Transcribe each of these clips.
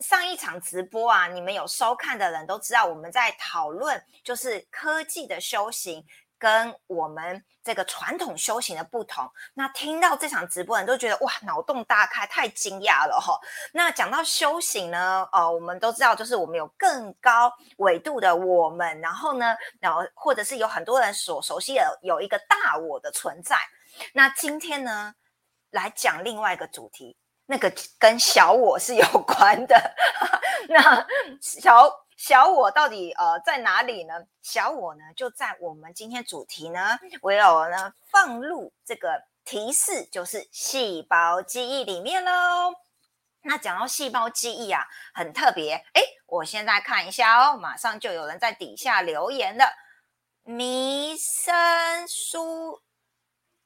上一场直播啊，你们有收看的人都知道，我们在讨论就是科技的修行跟我们这个传统修行的不同。那听到这场直播，人都觉得哇，脑洞大开，太惊讶了哈。那讲到修行呢，呃，我们都知道，就是我们有更高纬度的我们，然后呢，然后或者是有很多人所熟悉的有一个大我的存在。那今天呢，来讲另外一个主题。那个跟小我是有关的，那小小我到底呃在哪里呢？小我呢就在我们今天主题呢，我有呢放入这个提示，就是细胞记忆里面喽。那讲到细胞记忆啊，很特别。哎，我现在看一下哦，马上就有人在底下留言了，弥生书。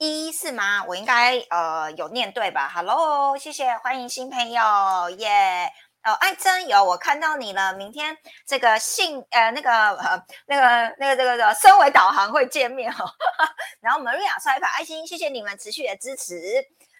一是吗？我应该呃有念对吧？Hello，谢谢，欢迎新朋友耶！哦，爱珍有我看到你了。明天这个信呃那个呃那个那个这个的身为导航会见面哦。然后 Maria 刷一排爱心，谢谢你们持续的支持。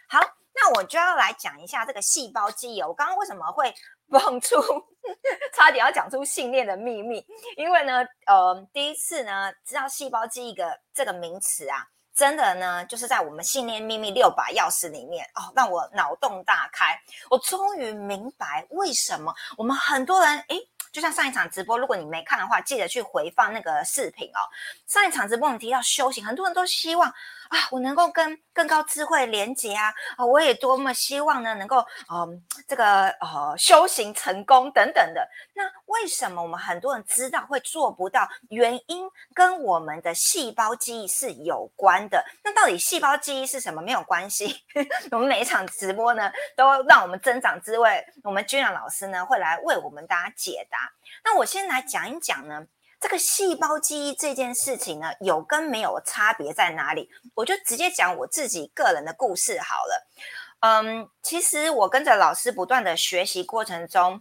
好，那我就要来讲一下这个细胞记忆。我刚刚为什么会 蹦出 差点要讲出信念的秘密？因为呢，呃，第一次呢知道细胞记忆的这个名词啊。真的呢，就是在我们信念秘密六把钥匙里面哦，让我脑洞大开。我终于明白为什么我们很多人诶，就像上一场直播，如果你没看的话，记得去回放那个视频哦。上一场直播我们提到修行，很多人都希望。啊，我能够跟更高智慧连接啊！啊，我也多么希望呢，能够嗯，这个呃修行成功等等的。那为什么我们很多人知道会做不到？原因跟我们的细胞记忆是有关的。那到底细胞记忆是什么？没有关系。我们每一场直播呢，都让我们增长智慧。我们君然老师呢，会来为我们大家解答。那我先来讲一讲呢。这个细胞记忆这件事情呢，有跟没有差别在哪里？我就直接讲我自己个人的故事好了。嗯，其实我跟着老师不断的学习过程中，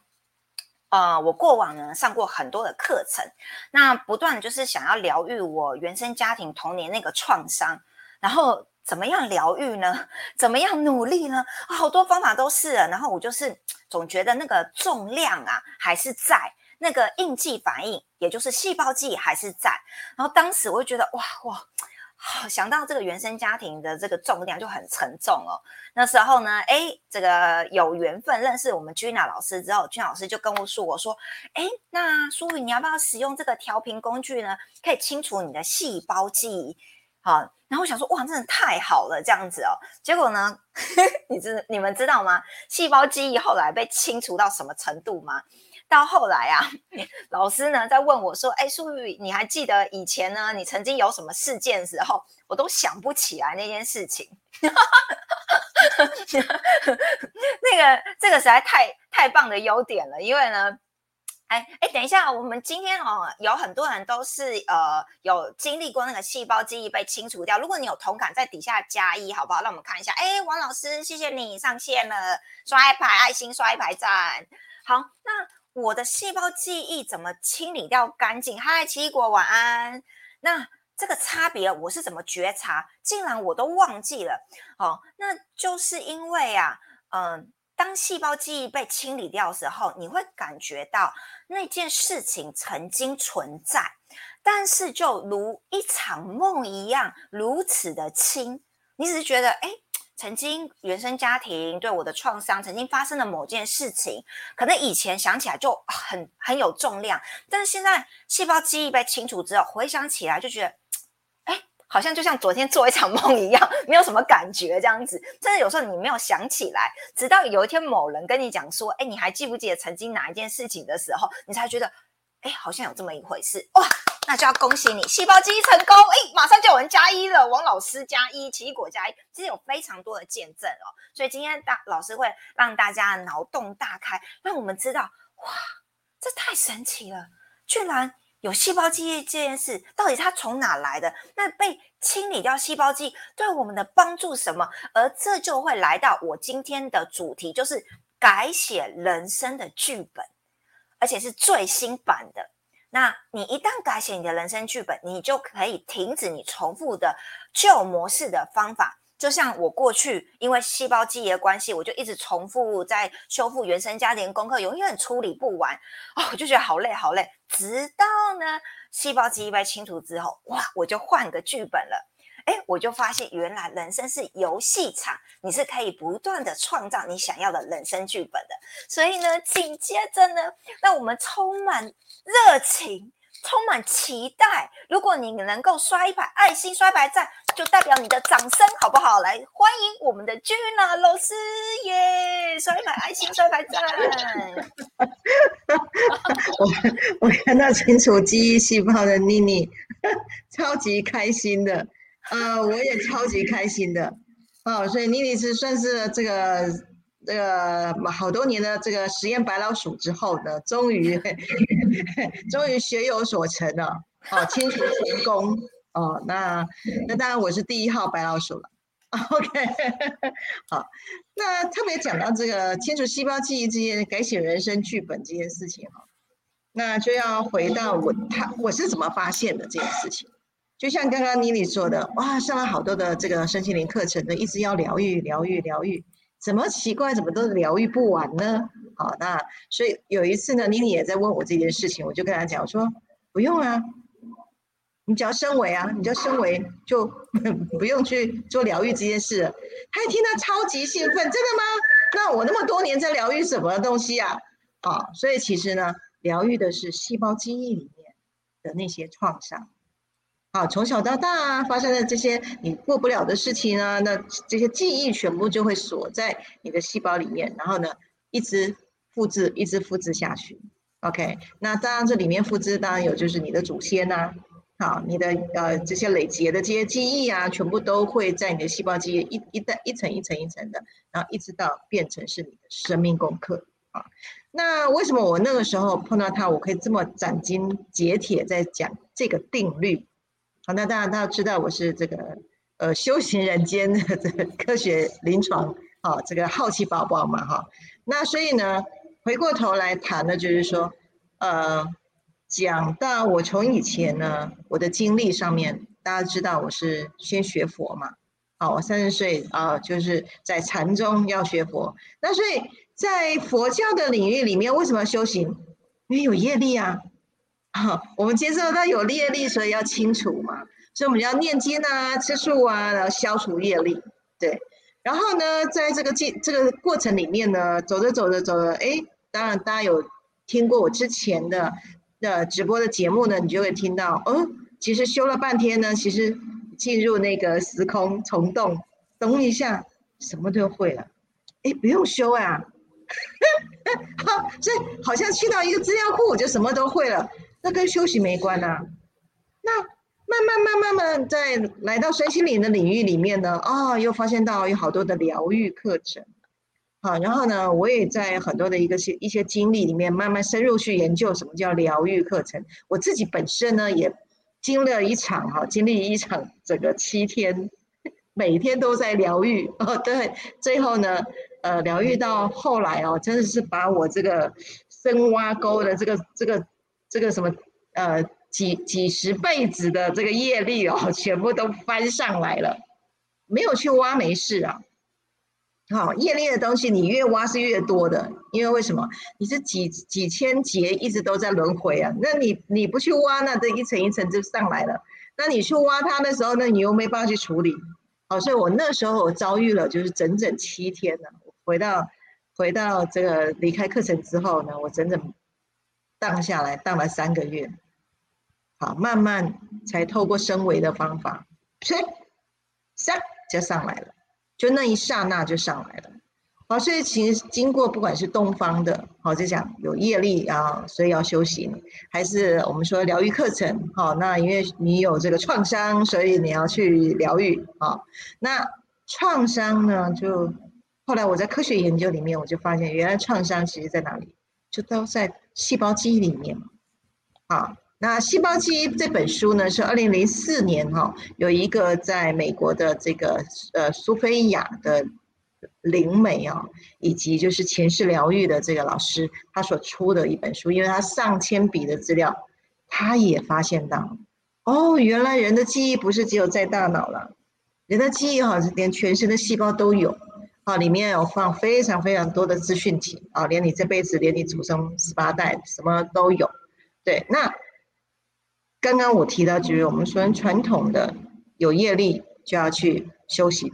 呃，我过往呢上过很多的课程，那不断就是想要疗愈我原生家庭童年那个创伤，然后怎么样疗愈呢？怎么样努力呢？好多方法都试了，然后我就是总觉得那个重量啊还是在。那个应激反应，也就是细胞记忆还是在。然后当时我就觉得，哇哇，好想到这个原生家庭的这个重量就很沉重哦。那时候呢，哎，这个有缘分认识我们 Gina 老师之后，Gina 老师就跟我说，我说，哎，那苏雨你要不要使用这个调频工具呢？可以清除你的细胞记忆。好，然后我想说，哇，真的太好了，这样子哦。结果呢，你知你们知道吗？细胞记忆后来被清除到什么程度吗？到后来啊，老师呢在问我说：“哎，苏玉，你还记得以前呢？你曾经有什么事件时候，我都想不起来那件事情。那个这个实在太太棒的优点了，因为呢，哎哎，等一下，我们今天哦，有很多人都是呃有经历过那个细胞记忆被清除掉。如果你有同感，在底下加一好不好？让我们看一下。哎，王老师，谢谢你上线了，刷一排爱心，刷一排赞。好，那。我的细胞记忆怎么清理掉干净？嗨，奇异果，晚安。那这个差别我是怎么觉察？竟然我都忘记了。哦，那就是因为啊，嗯，当细胞记忆被清理掉的时候，你会感觉到那件事情曾经存在，但是就如一场梦一样，如此的轻。你只是觉得，哎。曾经原生家庭对我的创伤，曾经发生的某件事情，可能以前想起来就很很有重量，但是现在细胞记忆被清除之后，回想起来就觉得，哎，好像就像昨天做一场梦一样，没有什么感觉这样子。甚至有时候你没有想起来，直到有一天某人跟你讲说，哎，你还记不记得曾经哪一件事情的时候，你才觉得，哎，好像有这么一回事哇。那就要恭喜你，细胞记忆成功！哎，马上就有人加一了，王老师加一，奇异果加一，其实有非常多的见证哦。所以今天大老师会让大家脑洞大开，让我们知道，哇，这太神奇了，居然有细胞记忆这件事，到底它从哪来的？那被清理掉细胞记忆对我们的帮助什么？而这就会来到我今天的主题，就是改写人生的剧本，而且是最新版的。那你一旦改写你的人生剧本，你就可以停止你重复的旧模式的方法，就像我过去因为细胞记忆的关系，我就一直重复在修复原生家庭功课，永远处理不完哦，我就觉得好累好累。直到呢，细胞记忆被清除之后，哇，我就换个剧本了。哎，我就发现原来人生是游戏场，你是可以不断的创造你想要的人生剧本的。所以呢，紧接着呢，让我们充满热情。充满期待。如果你能够刷一排爱心、刷一排赞，就代表你的掌声，好不好？来欢迎我们的君娜老师耶！刷一排爱心，刷一排赞。我我看到清楚记忆细胞的妮妮，超级开心的。呃，我也超级开心的。哦，所以妮妮是算是这个。这个好多年的这个实验白老鼠之后呢，终于 终于学有所成了，哦，清除成功哦。那那当然我是第一号白老鼠了。OK，好，那特别讲到这个清除细胞记忆这件改写人生剧本这件事情哈，那就要回到我他我是怎么发现的这件事情。就像刚刚妮妮说的，哇，上了好多的这个身心灵课程呢，一直要疗愈疗愈疗愈。怎么奇怪？怎么都疗愈不完呢？好，那所以有一次呢，妮妮也在问我这件事情，我就跟她讲，我说不用啊，你只要升维啊，你就升维就 不用去做疗愈这件事。她一听到超级兴奋，真的吗？那我那么多年在疗愈什么东西啊？好，所以其实呢，疗愈的是细胞记忆里面的那些创伤。好，从小到大啊发生的这些你过不了的事情啊，那这些记忆全部就会锁在你的细胞里面，然后呢，一直复制，一直复制下去。OK，那当然这里面复制当然有就是你的祖先呐，好，你的呃这些累积的这些记忆啊，全部都会在你的细胞记忆一一代一层一层一层的，然后一直到变成是你的生命功课啊。那为什么我那个时候碰到他，我可以这么斩钉截铁在讲这个定律？那当然，大家知道我是这个呃修行人间的这个科学临床啊，这个好奇宝宝嘛，哈。那所以呢，回过头来谈的就是说，呃，讲到我从以前呢，我的经历上面，大家知道我是先学佛嘛，啊，我三十岁啊，就是在禅宗要学佛。那所以在佛教的领域里面，为什么要修行？因为有业力啊。啊，我们接受到有业力，所以要清除嘛，所以我们要念经啊、吃素啊，然后消除业力。对，然后呢，在这个进这个过程里面呢，走着走着走着，哎，当然大家有听过我之前的的直播的节目呢，你就会听到，哦，其实修了半天呢，其实进入那个时空虫洞，咚一下，什么都会了，哎，不用修啊，好，所以好像去到一个资料库，我就什么都会了。那跟休息没关啊。那慢慢慢慢慢在来到身心灵的领域里面呢，啊，又发现到有好多的疗愈课程，好，然后呢，我也在很多的一个些一些经历里面慢慢深入去研究什么叫疗愈课程。我自己本身呢也经历了一场哈，经历一场整个七天，每天都在疗愈哦，对，最后呢，呃，疗愈到后来哦，真的是把我这个深挖沟的这个这个。这个什么呃几几十辈子的这个业力哦，全部都翻上来了，没有去挖没事啊。好，业力的东西你越挖是越多的，因为为什么？你是几几千劫一直都在轮回啊，那你你不去挖，那这一层一层就上来了。那你去挖它的时候，那你又没办法去处理。好，所以我那时候我遭遇了就是整整七天呢，回到回到这个离开课程之后呢，我整整。荡下来，荡了三个月，好，慢慢才透过升维的方法，唰，唰就上来了，就那一刹那就上来了。好，所以其实经过不管是东方的，好，就讲有业力啊，所以要修行，还是我们说疗愈课程，好，那因为你有这个创伤，所以你要去疗愈啊。那创伤呢，就后来我在科学研究里面，我就发现原来创伤其实在哪里，就都在。细胞记忆里面嘛，好，那细胞记忆这本书呢，是二零零四年哈，有一个在美国的这个呃苏菲亚的灵媒啊，以及就是前世疗愈的这个老师，他所出的一本书，因为他上千笔的资料，他也发现到，哦，原来人的记忆不是只有在大脑了，人的记忆哈，连全身的细胞都有，啊，里面有放非常非常多的资讯体啊，连你这辈子，连你祖宗十八代什么都有。对，那刚刚我提到就是我们说传统的有业力就要去修行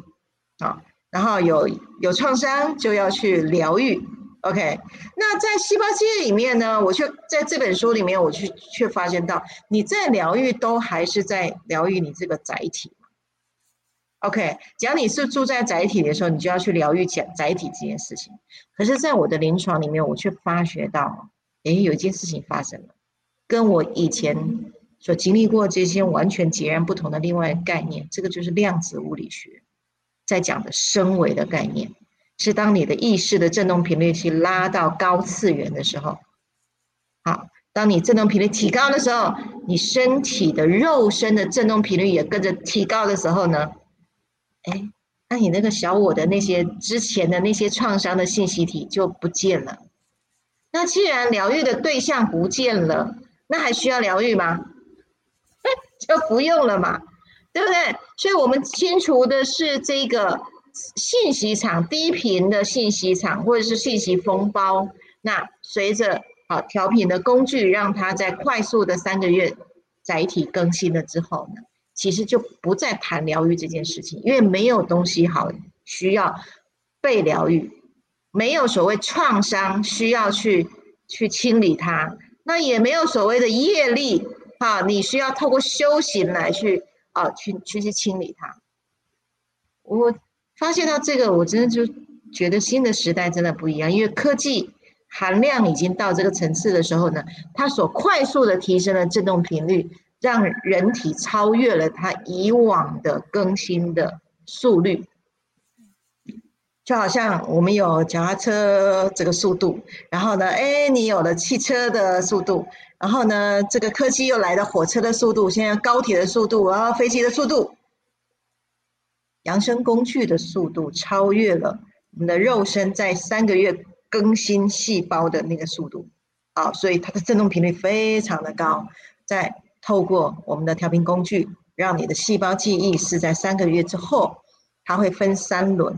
啊，然后有有创伤就要去疗愈。OK，那在细胞记忆里面呢，我却在这本书里面，我去却发现到你在疗愈都还是在疗愈你这个载体。OK，只要你是住在载体的时候，你就要去疗愈载载体这件事情。可是，在我的临床里面，我却发觉到，诶，有一件事情发生了，跟我以前所经历过这些完全截然不同的另外概念。这个就是量子物理学在讲的升维的概念。是当你的意识的振动频率去拉到高次元的时候，好，当你振动频率提高的时候，你身体的肉身的振动频率也跟着提高的时候呢，哎，那你那个小我的那些之前的那些创伤的信息体就不见了。那既然疗愈的对象不见了，那还需要疗愈吗？就不用了嘛，对不对？所以我们清除的是这个。信息场低频的信息场，或者是信息封包，那随着啊调频的工具，让它在快速的三个月载体更新了之后呢，其实就不再谈疗愈这件事情，因为没有东西好需要被疗愈，没有所谓创伤需要去去清理它，那也没有所谓的业力啊，你需要透过修行来去啊去去去清理它，我。发现到这个，我真的就觉得新的时代真的不一样，因为科技含量已经到这个层次的时候呢，它所快速的提升了振动频率，让人体超越了它以往的更新的速率。就好像我们有脚踏车这个速度，然后呢，哎，你有了汽车的速度，然后呢，这个科技又来了火车的速度，现在高铁的速度，然后飞机的速度。扬声工具的速度超越了我们的肉身在三个月更新细胞的那个速度，好，所以它的振动频率非常的高。在透过我们的调频工具，让你的细胞记忆是在三个月之后，它会分三轮，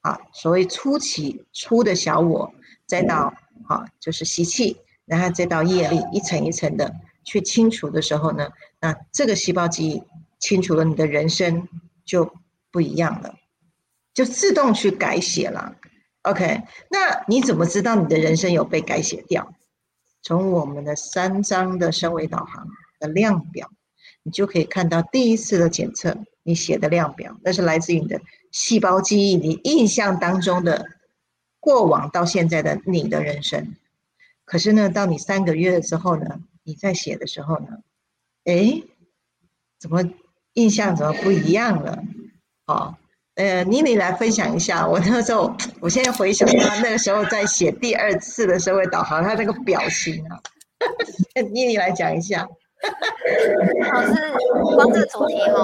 啊，所谓初期初的小我，再到啊就是习气，然后再到业力，一层一层的去清除的时候呢，那这个细胞记忆清除了，你的人生就。不一样了，就自动去改写了。OK，那你怎么知道你的人生有被改写掉？从我们的三张的升维导航的量表，你就可以看到第一次的检测，你写的量表，那是来自于你的细胞记忆，你印象当中的过往到现在的你的人生。可是呢，到你三个月之后呢，你在写的时候呢，哎，怎么印象怎么不一样了？哦，呃，妮妮来分享一下，我那时候，我现在回想他那个时候在写第二次的社会导航，他那个表情啊，妮妮来讲一下。老师，光这个主题哈，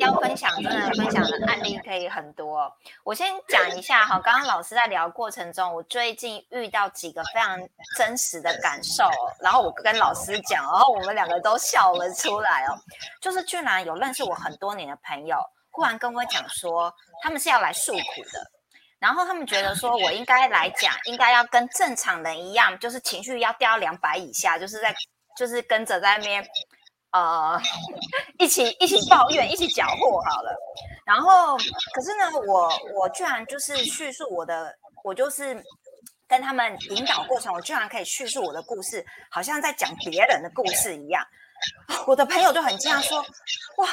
要分享真的分享的案例可以很多。我先讲一下哈，刚刚老师在聊过程中，我最近遇到几个非常真实的感受，然后我跟老师讲，然后我们两个都笑了出来哦，就是居然有认识我很多年的朋友。忽然跟我讲说，他们是要来诉苦的，然后他们觉得说我应该来讲，应该要跟正常人一样，就是情绪要掉两百以下，就是在就是跟着在那边呃一起一起抱怨，一起搅和好了。然后可是呢，我我居然就是叙述我的，我就是跟他们引导过程，我居然可以叙述我的故事，好像在讲别人的故事一样。我的朋友就很惊讶说，哇。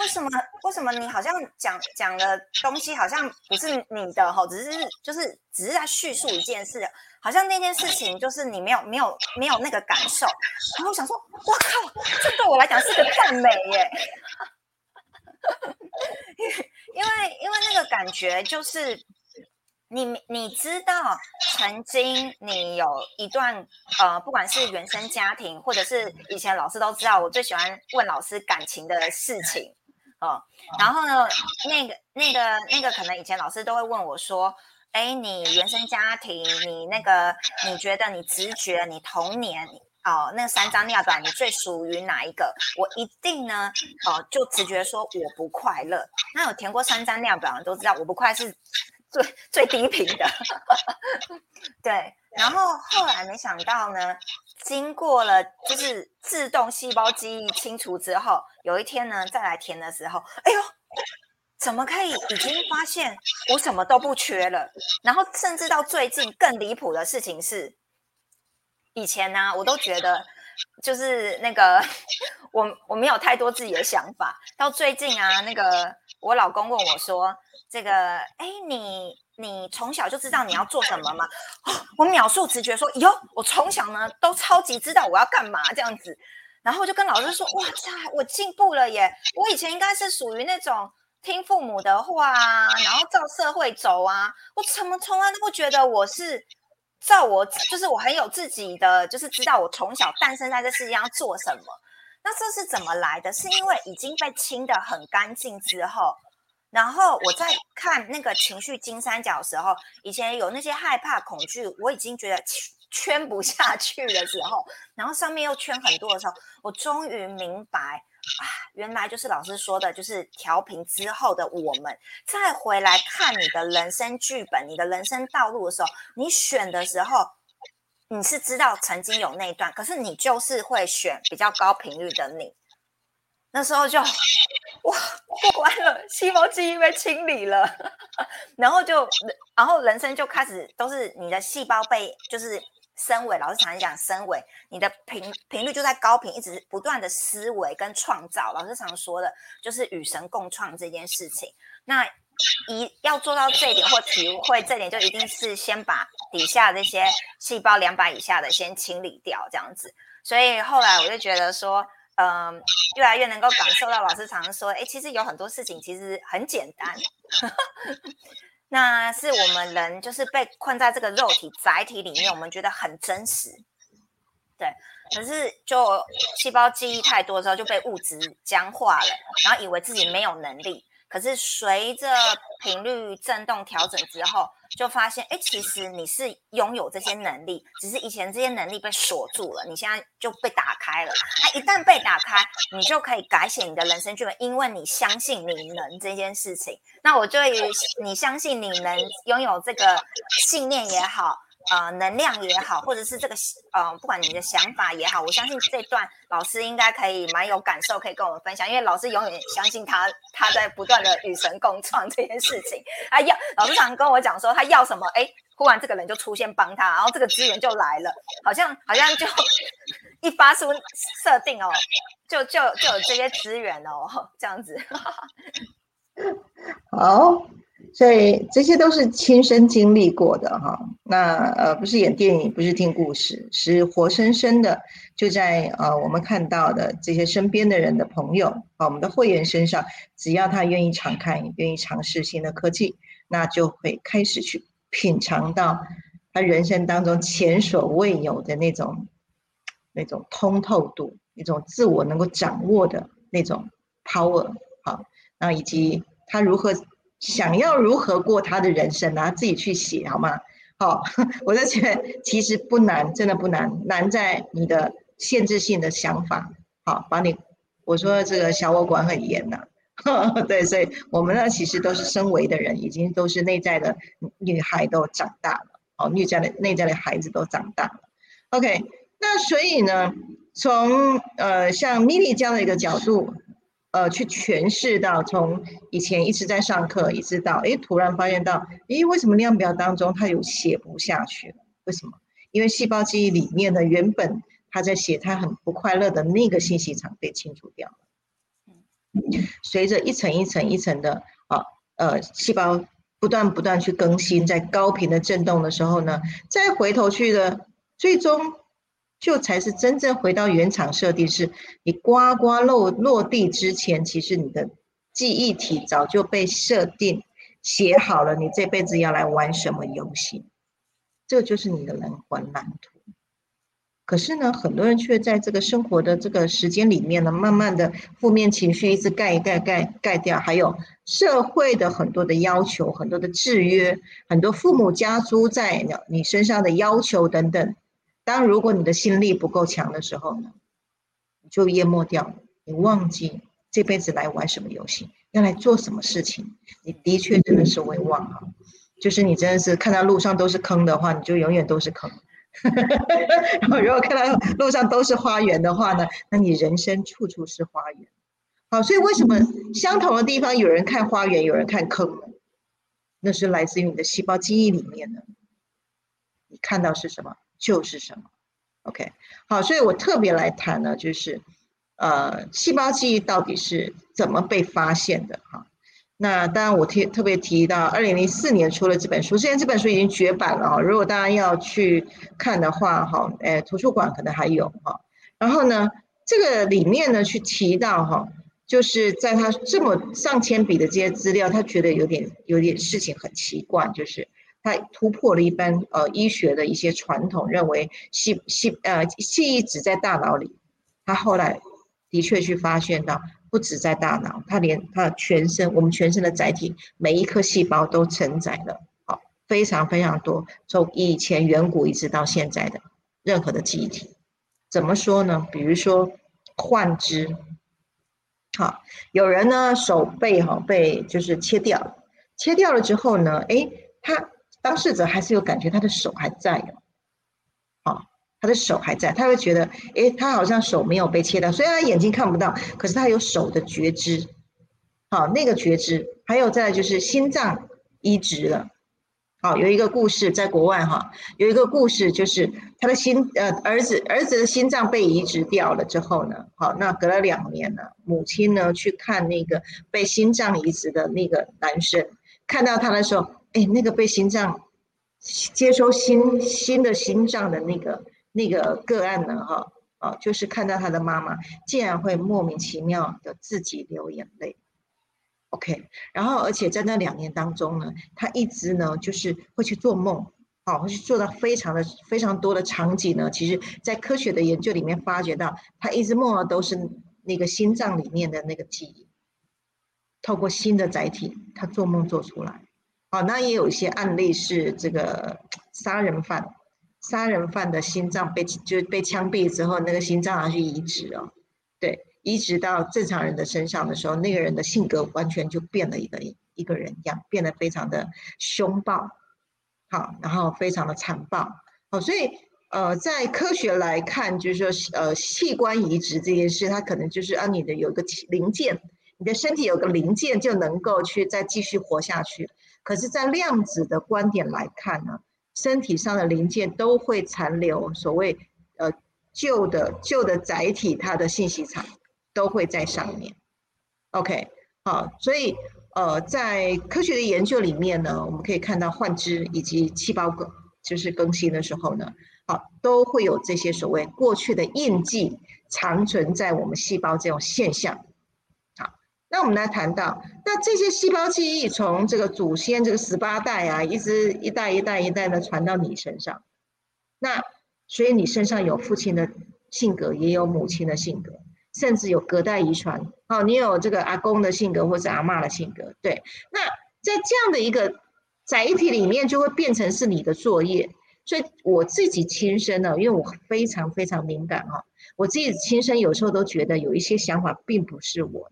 为什么？为什么你好像讲讲的东西好像不是你的哈？只是就是只是在叙述一件事，好像那件事情就是你没有没有没有那个感受。然后我想说，我靠，这对我来讲是个赞美耶！因为因为那个感觉就是你你知道，曾经你有一段呃，不管是原生家庭，或者是以前老师都知道，我最喜欢问老师感情的事情。哦，然后呢，那个、那个、那个，可能以前老师都会问我说：“哎，你原生家庭，你那个，你觉得你直觉，你童年，哦，那三张量表你最属于哪一个？我一定呢，哦，就直觉说我不快乐。那有填过三张量表的都知道，我不快是最最低频的。对，然后后来没想到呢，经过了就是自动细胞记忆清除之后，有一天呢再来填的时候，哎呦，怎么可以已经发现我什么都不缺了？然后甚至到最近更离谱的事情是。以前呢，我都觉得就是那个我我没有太多自己的想法。到最近啊，那个我老公问我说：“这个，哎，你你从小就知道你要做什么吗？”哦我秒速直觉说：“哟，我从小呢都超级知道我要干嘛这样子。”然后就跟老师说：“哇塞，我进步了耶！我以前应该是属于那种听父母的话啊，然后照社会走啊，我怎么从来都不觉得我是。”照我就是我很有自己的，就是知道我从小诞生在这世界上做什么。那这是怎么来的？是因为已经被清的很干净之后，然后我在看那个情绪金三角的时候，以前有那些害怕、恐惧，我已经觉得圈不下去的时候，然后上面又圈很多的时候，我终于明白。啊，原来就是老师说的，就是调频之后的我们，再回来看你的人生剧本、你的人生道路的时候，你选的时候，你是知道曾经有那一段，可是你就是会选比较高频率的你，那时候就哇过关了，细胞记忆被清理了，然后就然后人生就开始都是你的细胞被就是。升维，老师常常讲升维，你的频频率就在高频，一直不断的思维跟创造。老师常说的就是与神共创这件事情。那一要做到这一点或体会这点，就一定是先把底下这些细胞两百以下的先清理掉，这样子。所以后来我就觉得说，嗯，越来越能够感受到老师常说，哎，其实有很多事情其实很简单。那是我们人就是被困在这个肉体载体里面，我们觉得很真实，对。可是就细胞记忆太多之后，就被物质僵化了，然后以为自己没有能力。可是随着频率振动调整之后，就发现，哎，其实你是拥有这些能力，只是以前这些能力被锁住了，你现在就被打开了。那一旦被打开，你就可以改写你的人生剧本，因为你相信你能这件事情。那我对于你相信你能拥有这个信念也好。呃，能量也好，或者是这个呃，不管你的想法也好，我相信这段老师应该可以蛮有感受，可以跟我们分享。因为老师永远相信他，他在不断的与神共创这件事情。他要老师常跟我讲说，他要什么，哎，忽然这个人就出现帮他，然后这个资源就来了，好像好像就一发出设定哦，就就就有这些资源哦，这样子。好。所以这些都是亲身经历过的哈，那呃不是演电影，不是听故事，是活生生的，就在呃我们看到的这些身边的人的朋友啊，我们的会员身上，只要他愿意敞开，愿意尝试新的科技，那就会开始去品尝到他人生当中前所未有的那种那种通透度，一种自我能够掌握的那种 power 好，那以及他如何。想要如何过他的人生呢？自己去写好吗？好，我就觉得其实不难，真的不难，难在你的限制性的想法。好，把你我说这个小我管很严呐，对，所以我们呢其实都是身为的人，已经都是内在的女孩都长大了，哦，内在的内在的孩子都长大了。OK，那所以呢，从呃像 Mini 这样的一个角度。呃，去诠释到从以前一直在上课，一直到哎，突然发现到，哎，为什么量表当中它有写不下去了？为什么？因为细胞记忆里面的原本他在写他很不快乐的那个信息场被清除掉了。随着一层一层一层的啊，呃，细胞不断不断去更新，在高频的震动的时候呢，再回头去的最终。就才是真正回到原厂设定，是你呱呱落落地之前，其实你的记忆体早就被设定写好了，你这辈子要来玩什么游戏，这就是你的人魂蓝图。可是呢，很多人却在这个生活的这个时间里面呢，慢慢的负面情绪一直盖一盖盖盖掉，还有社会的很多的要求、很多的制约、很多父母加诸在你身上的要求等等。当如果你的心力不够强的时候呢，你就淹没掉，你忘记这辈子来玩什么游戏，要来做什么事情，你的确真的是会忘啊。就是你真的是看到路上都是坑的话，你就永远都是坑。然后如果看到路上都是花园的话呢，那你人生处处是花园。好，所以为什么相同的地方有人看花园，有人看坑呢？那是来自于你的细胞记忆里面的。你看到是什么就是什么。OK，好，所以我特别来谈呢，就是呃，细胞记忆到底是怎么被发现的？哈。那当然，我提特别提到，二零零四年出了这本书，现在这本书已经绝版了哈。如果大家要去看的话，哈，诶，图书馆可能还有哈。然后呢，这个里面呢，去提到哈，就是在他这么上千笔的这些资料，他觉得有点有点事情很奇怪，就是他突破了一般呃医学的一些传统，认为细细呃记忆只在大脑里，他后来的确去发现到。不止在大脑，它连它全身，我们全身的载体，每一颗细胞都承载了，好，非常非常多，从以前远古一直到现在的任何的记忆体，怎么说呢？比如说幻肢，好，有人呢手背哈被就是切掉，切掉了之后呢，哎，他当事者还是有感觉他的手还在哦，好。他的手还在，他会觉得，诶，他好像手没有被切到，虽然他眼睛看不到，可是他有手的觉知，好，那个觉知。还有再就是心脏移植了，好，有一个故事在国外哈，有一个故事就是他的心，呃，儿子儿子的心脏被移植掉了之后呢，好，那隔了两年呢，母亲呢去看那个被心脏移植的那个男生，看到他的时候，哎，那个被心脏接收新新的心脏的那个。那个个案呢，哈，啊，就是看到他的妈妈竟然会莫名其妙的自己流眼泪，OK，然后而且在那两年当中呢，他一直呢就是会去做梦，好，会去做到非常的非常多的场景呢。其实，在科学的研究里面发觉到，他一直梦到都是那个心脏里面的那个记忆，透过新的载体，他做梦做出来。好，那也有一些案例是这个杀人犯。杀人犯的心脏被就被枪毙之后，那个心脏拿去移植哦，对，移植到正常人的身上的时候，那个人的性格完全就变了一个一个人样，变得非常的凶暴，好，然后非常的残暴，好，所以呃，在科学来看，就是说呃，器官移植这件事，它可能就是啊，你的有一个零件，你的身体有个零件就能够去再继续活下去，可是，在量子的观点来看呢？身体上的零件都会残留，所谓呃旧的旧的载体，它的信息场都会在上面。OK，好，所以呃在科学的研究里面呢，我们可以看到换肢以及细胞更就是更新的时候呢，好都会有这些所谓过去的印记长存在我们细胞这种现象。那我们来谈到，那这些细胞记忆从这个祖先这个十八代啊，一直一代一代一代的传到你身上，那所以你身上有父亲的性格，也有母亲的性格，甚至有隔代遗传。哦，你有这个阿公的性格，或是阿妈的性格。对，那在这样的一个载体里面，就会变成是你的作业。所以我自己亲身呢，因为我非常非常敏感哈，我自己亲身有时候都觉得有一些想法并不是我。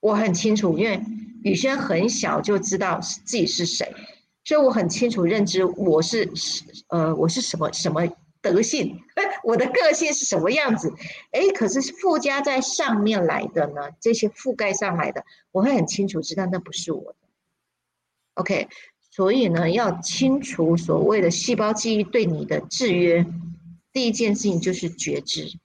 我很清楚，因为宇轩很小就知道自己是谁，所以我很清楚认知我是呃我是什么什么德性，我的个性是什么样子，哎，可是附加在上面来的呢，这些覆盖上来的，我会很清楚知道那不是我的。OK，所以呢，要清除所谓的细胞记忆对你的制约，第一件事情就是觉知，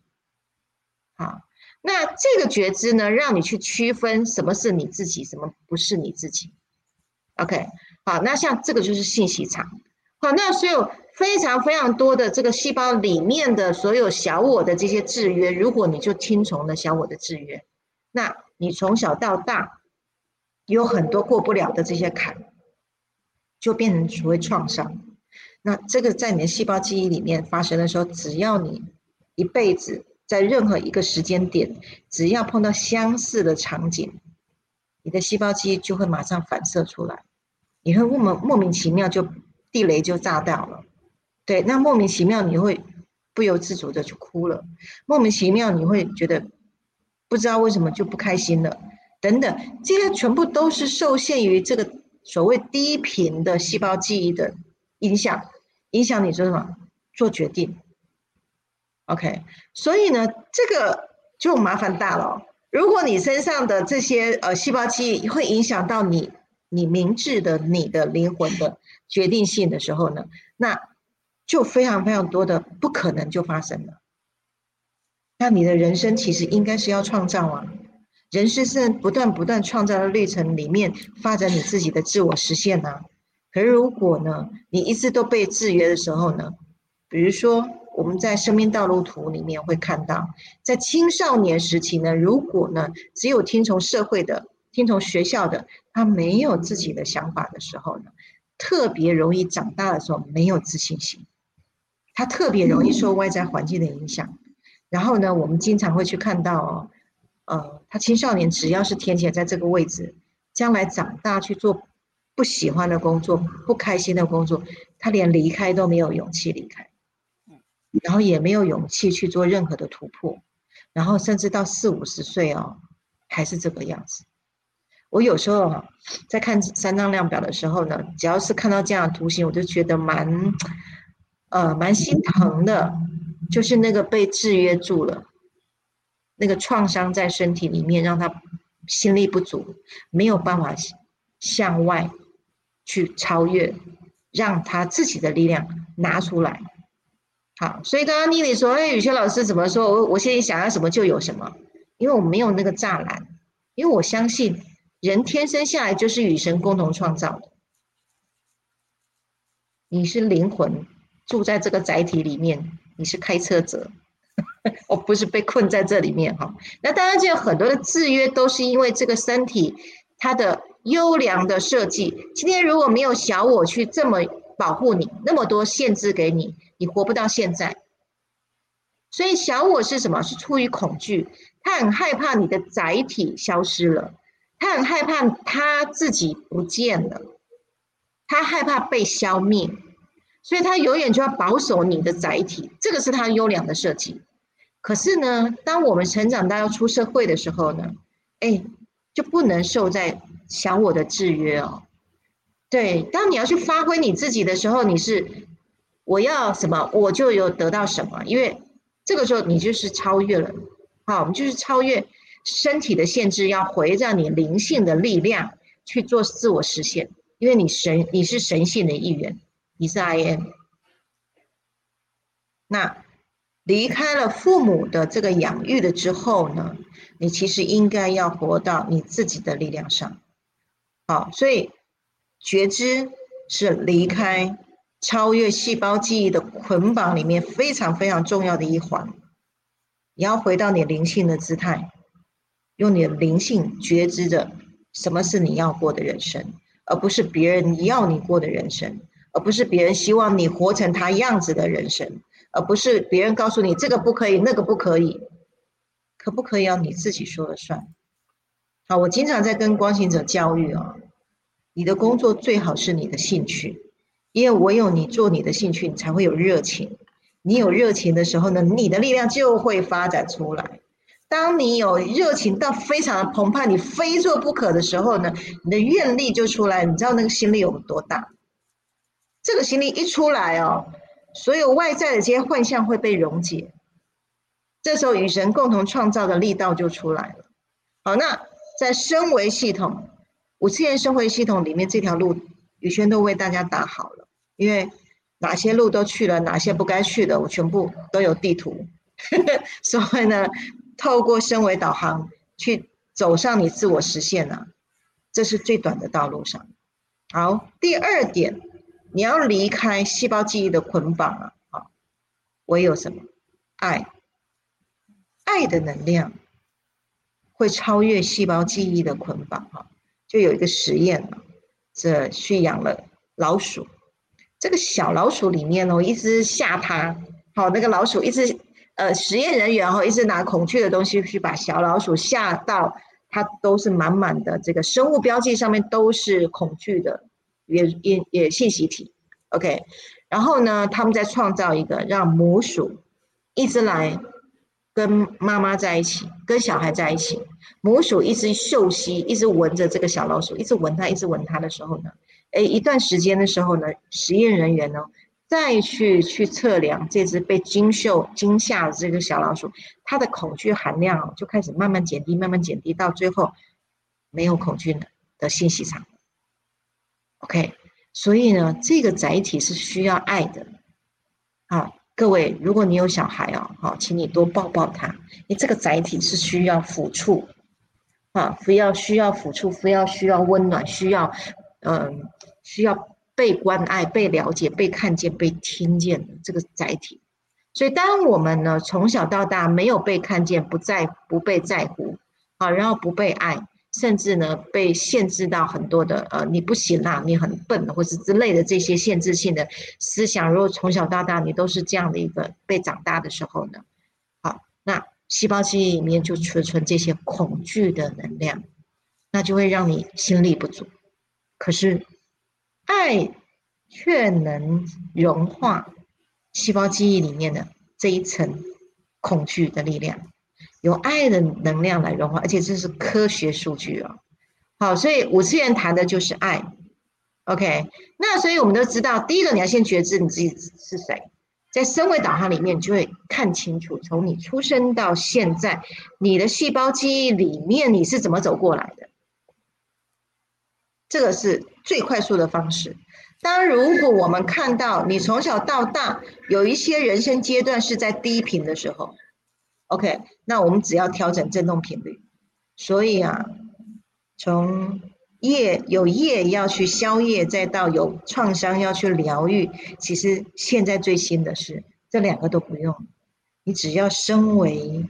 那这个觉知呢，让你去区分什么是你自己，什么不是你自己。OK，好，那像这个就是信息场。好，那所有非常非常多的这个细胞里面的所有小我的这些制约，如果你就听从了小我的制约，那你从小到大有很多过不了的这些坎，就变成所谓创伤。那这个在你的细胞记忆里面发生的时候，只要你一辈子。在任何一个时间点，只要碰到相似的场景，你的细胞记忆就会马上反射出来，你会莫莫名其妙就地雷就炸掉了。对，那莫名其妙你会不由自主的就哭了，莫名其妙你会觉得不知道为什么就不开心了，等等，这些全部都是受限于这个所谓低频的细胞记忆的影响，影响你做什么做决定。OK，所以呢，这个就麻烦大了。如果你身上的这些呃细胞记忆会影响到你你明智的你的灵魂的决定性的时候呢，那就非常非常多的不可能就发生了。那你的人生其实应该是要创造啊，人生是不断不断创造的历程里面发展你自己的自我实现呐。可是如果呢，你一直都被制约的时候呢，比如说。我们在生命道路图里面会看到，在青少年时期呢，如果呢只有听从社会的、听从学校的，他没有自己的想法的时候呢，特别容易长大的时候没有自信心，他特别容易受外在环境的影响。然后呢，我们经常会去看到，哦呃，他青少年只要是填写在这个位置，将来长大去做不喜欢的工作、不开心的工作，他连离开都没有勇气离开。然后也没有勇气去做任何的突破，然后甚至到四五十岁哦，还是这个样子。我有时候在看三张量表的时候呢，只要是看到这样的图形，我就觉得蛮，呃，蛮心疼的。就是那个被制约住了，那个创伤在身体里面，让他心力不足，没有办法向外去超越，让他自己的力量拿出来。好，所以刚刚妮妮说：“哎，雨轩老师怎么说？我我现在想要什么就有什么，因为我没有那个栅栏，因为我相信人天生下来就是与神共同创造的。你是灵魂住在这个载体里面，你是开车者，我不是被困在这里面哈。那当然，就有很多的制约都是因为这个身体它的优良的设计。今天如果没有小我去这么保护你，那么多限制给你。”你活不到现在，所以小我是什么？是出于恐惧，他很害怕你的载体消失了，他很害怕他自己不见了，他害怕被消灭，所以他永远就要保守你的载体，这个是他优良的设计。可是呢，当我们成长到要出社会的时候呢，哎，就不能受在小我的制约哦。对，当你要去发挥你自己的时候，你是。我要什么，我就有得到什么，因为这个时候你就是超越了，好，我们就是超越身体的限制，要回到你灵性的力量去做自我实现，因为你神，你是神性的一员，你是 I N。那离开了父母的这个养育的之后呢，你其实应该要活到你自己的力量上，好，所以觉知是离开。超越细胞记忆的捆绑里面非常非常重要的一环，你要回到你灵性的姿态，用你的灵性觉知着什么是你要过的人生，而不是别人要你过的人生，而不是别人希望你活成他样子的人生，而不是别人告诉你这个不可以，那个不可以，可不可以要你自己说了算？好，我经常在跟光行者教育啊，你的工作最好是你的兴趣。因为唯有你做你的兴趣，你才会有热情。你有热情的时候呢，你的力量就会发展出来。当你有热情到非常的澎湃，你非做不可的时候呢，你的愿力就出来。你知道那个心力有多大？这个心力一出来哦，所有外在的这些幻象会被溶解。这时候与神共同创造的力道就出来了。好，那在升维系统五次元社会系统里面，这条路宇轩都为大家打好了。因为哪些路都去了，哪些不该去的，我全部都有地图。所以呢，透过升维导航去走上你自我实现啊，这是最短的道路上。好，第二点，你要离开细胞记忆的捆绑啊。好，唯有什么？爱，爱的能量会超越细胞记忆的捆绑哈。就有一个实验，这驯养了老鼠。这个小老鼠里面哦，一直吓它，好，那个老鼠一直，呃，实验人员哦，一直拿恐惧的东西去把小老鼠吓到，它都是满满的这个生物标记上面都是恐惧的，也也也信息体，OK，然后呢，他们再创造一个让母鼠一直来跟妈妈在一起，跟小孩在一起。母鼠一直嗅吸，一直闻着这个小老鼠，一直闻它，一直闻它的时候呢，哎，一段时间的时候呢，实验人员呢再去去测量这只被惊嗅惊吓的这个小老鼠，它的恐惧含量就开始慢慢减低，慢慢减低，到最后没有恐惧的的信息场。OK，所以呢，这个载体是需要爱的。好，各位，如果你有小孩哦，好，请你多抱抱他。你这个载体是需要抚触，啊，非要需要抚触，非要需要温暖，需要，嗯，需要被关爱、被了解、被看见、被听见的这个载体。所以，当我们呢从小到大没有被看见、不在、不被在乎，啊，然后不被爱。甚至呢，被限制到很多的呃，你不行啦，你很笨，或是之类的这些限制性的思想。如果从小到大你都是这样的一个被长大的时候呢，好，那细胞记忆里面就储存这些恐惧的能量，那就会让你心力不足。可是爱却能融化细胞记忆里面的这一层恐惧的力量。有爱的能量来融化，而且这是科学数据哦。好，所以五次元谈的就是爱。OK，那所以我们都知道，第一个你要先觉知你自己是谁，在身位导航里面，你就会看清楚，从你出生到现在，你的细胞记忆里面你是怎么走过来的。这个是最快速的方式。当，如果我们看到你从小到大有一些人生阶段是在低频的时候。OK，那我们只要调整振动频率。所以啊，从业有业要去消业，再到有创伤要去疗愈，其实现在最新的是这两个都不用，你只要升维，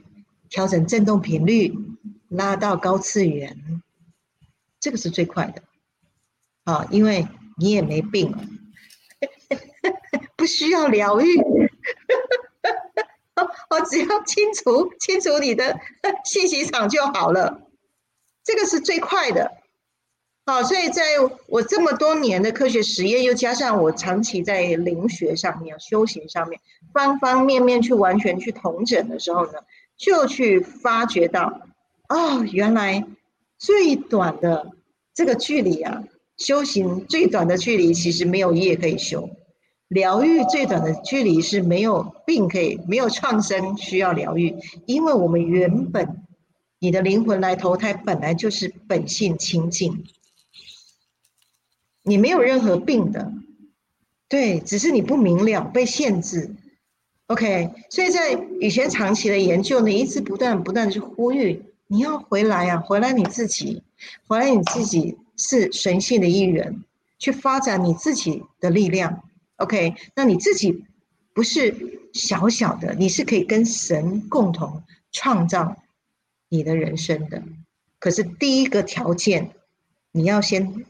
调整振动频率，拉到高次元，这个是最快的。啊，因为你也没病，不需要疗愈。我只要清除清除你的 信息场就好了，这个是最快的。好，所以在我这么多年的科学实验，又加上我长期在灵学上面、修行上面，方方面面去完全去统整的时候呢，就去发觉到，哦，原来最短的这个距离啊，修行最短的距离其实没有业可以修。疗愈最短的距离是没有病可以，没有创生需要疗愈，因为我们原本你的灵魂来投胎本来就是本性清净，你没有任何病的，对，只是你不明了被限制。OK，所以在以前长期的研究呢，一直不断不断去呼吁你要回来啊，回来你自己，回来你自己是神性的一员，去发展你自己的力量。OK，那你自己不是小小的，你是可以跟神共同创造你的人生的。可是第一个条件，你要先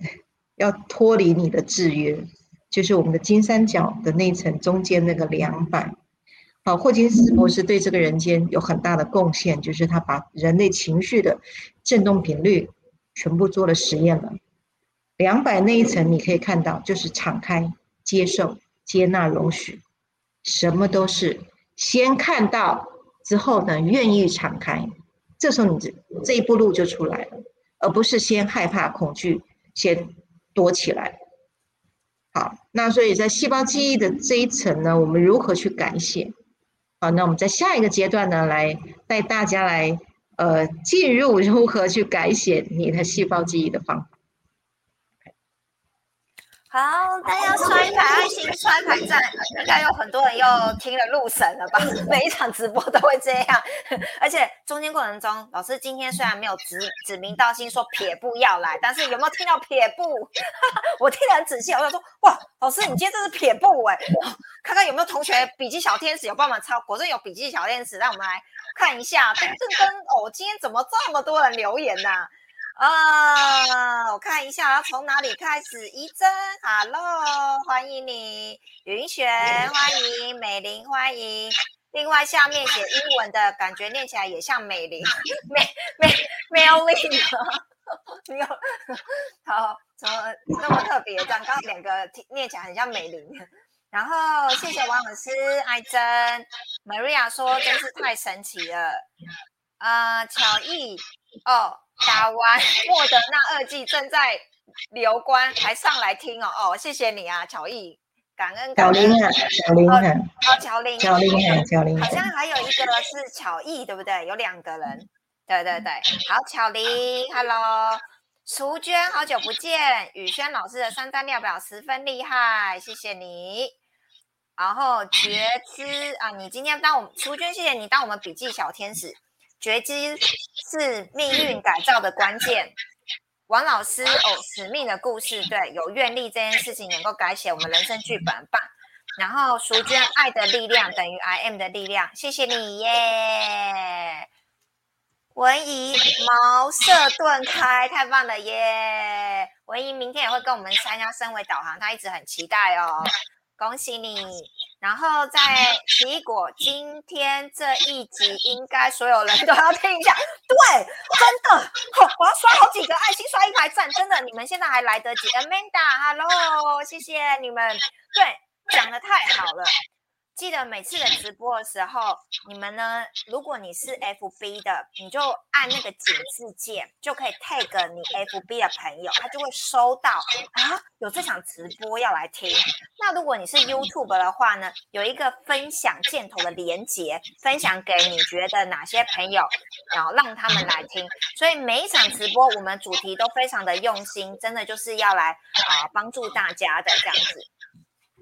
要脱离你的制约，就是我们的金三角的那一层中间那个两百。好，霍金斯博士对这个人间有很大的贡献，就是他把人类情绪的振动频率全部做了实验了。两百那一层你可以看到，就是敞开、接受。接纳、容许，什么都是先看到之后呢，愿意敞开，这时候你这这一步路就出来了，而不是先害怕、恐惧，先躲起来。好，那所以在细胞记忆的这一层呢，我们如何去改写？好，那我们在下一个阶段呢，来带大家来呃进入如何去改写你的细胞记忆的方法。好，大家刷一排爱心，刷一排赞，应该有很多人又听了入神了吧？每一场直播都会这样，而且中间过程中，老师今天虽然没有指指名道姓说撇步要来，但是有没有听到撇步？我听得很仔细，我想说哇，老师你今天这是撇步哎，看看有没有同学笔记小天使有帮忙抄，果真有笔记小天使，让我们来看一下，噔噔噔，哦，今天怎么这么多人留言呢？啊，啊我看一下要从哪里开始。一真，Hello，欢迎你。云璇，欢迎。美玲，欢迎。另外下面写英文的感觉念起来也像美玲，美美美丽的，没有。好，怎么那么特别？刚刚两个念起来很像美玲。然后谢谢王老师，爱珍，Maria 说真是太神奇了。呃，巧艺哦，打完莫德纳二季正在留观，还上来听哦哦，谢谢你啊，巧艺，感恩巧玲啊，巧玲啊，哦，巧玲，巧玲啊，巧玲，好像还有一个是巧艺，对不对？有两个人，对对对，好，巧玲，Hello。淑娟，好久不见！宇轩老师的三单料表十分厉害，谢谢你。然后觉知啊，你今天当我们淑娟，谢谢你当我们笔记小天使。觉知是命运改造的关键。王老师哦，使命的故事，对，有愿力这件事情能够改写我们人生剧本，棒。然后淑娟，爱的力量等于 I am 的力量，谢谢你耶。文怡茅塞顿开，太棒了耶！文怡明天也会跟我们参加身为导航，他一直很期待哦，恭喜你！然后在奇异果今天这一集，应该所有人都要听一下，对，真的，我要刷好几个爱心，刷一排赞，真的，你们现在还来得及。Amanda，Hello，谢谢你们，对，讲的太好了。记得每次的直播的时候，你们呢？如果你是 FB 的，你就按那个井字键，就可以 tag 你 FB 的朋友，他就会收到啊，有这场直播要来听。那如果你是 YouTube 的话呢，有一个分享箭头的连接，分享给你觉得哪些朋友，然后让他们来听。所以每一场直播，我们主题都非常的用心，真的就是要来啊帮助大家的这样子。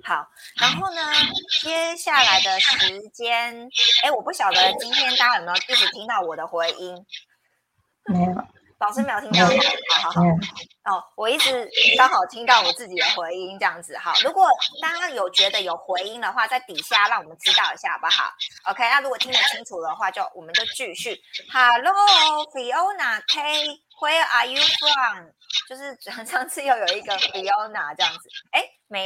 好，然后呢？接下来的时间，哎，我不晓得今天大家有没有一直听到我的回音？没有，老师没有听到。好好好，哦，我一直刚好听到我自己的回音，这样子。好，如果大家有觉得有回音的话，在底下让我们知道一下，好不好？OK，那如果听得清楚的话，就我们就继续。Hello，Fiona K。Where are you from？就是 上次又有一个 Fiona 这样子，哎，美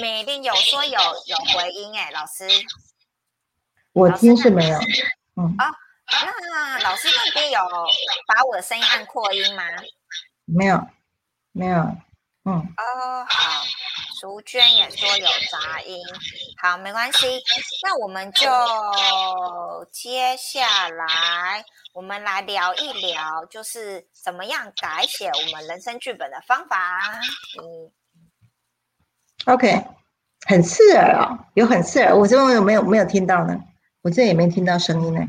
美丽有说有有回音哎，老师，我听是没有，嗯啊，那老师那边有把我的声音按扩音吗？没有，没有，嗯，哦好，淑娟也说有杂音，好没关系，那我们就接下来。我们来聊一聊，就是怎么样改写我们人生剧本的方法。嗯，OK，很刺耳啊，有很刺耳。我这边有没有没有听到呢？我这也没听到声音呢。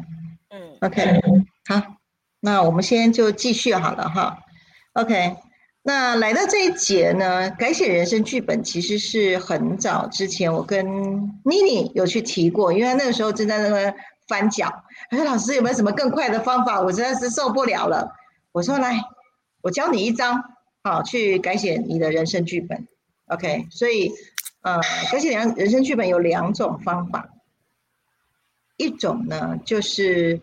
嗯，OK，好，那我们先就继续好了哈。OK，那来到这一节呢，改写人生剧本其实是很早之前我跟妮妮有去提过，因为那个时候正在那个。翻脚，他说：“老师有没有什么更快的方法？我真的是受不了了。”我说：“来，我教你一招，好，去改写你的人生剧本。”OK，所以，呃，改写人人生剧本有两种方法，一种呢就是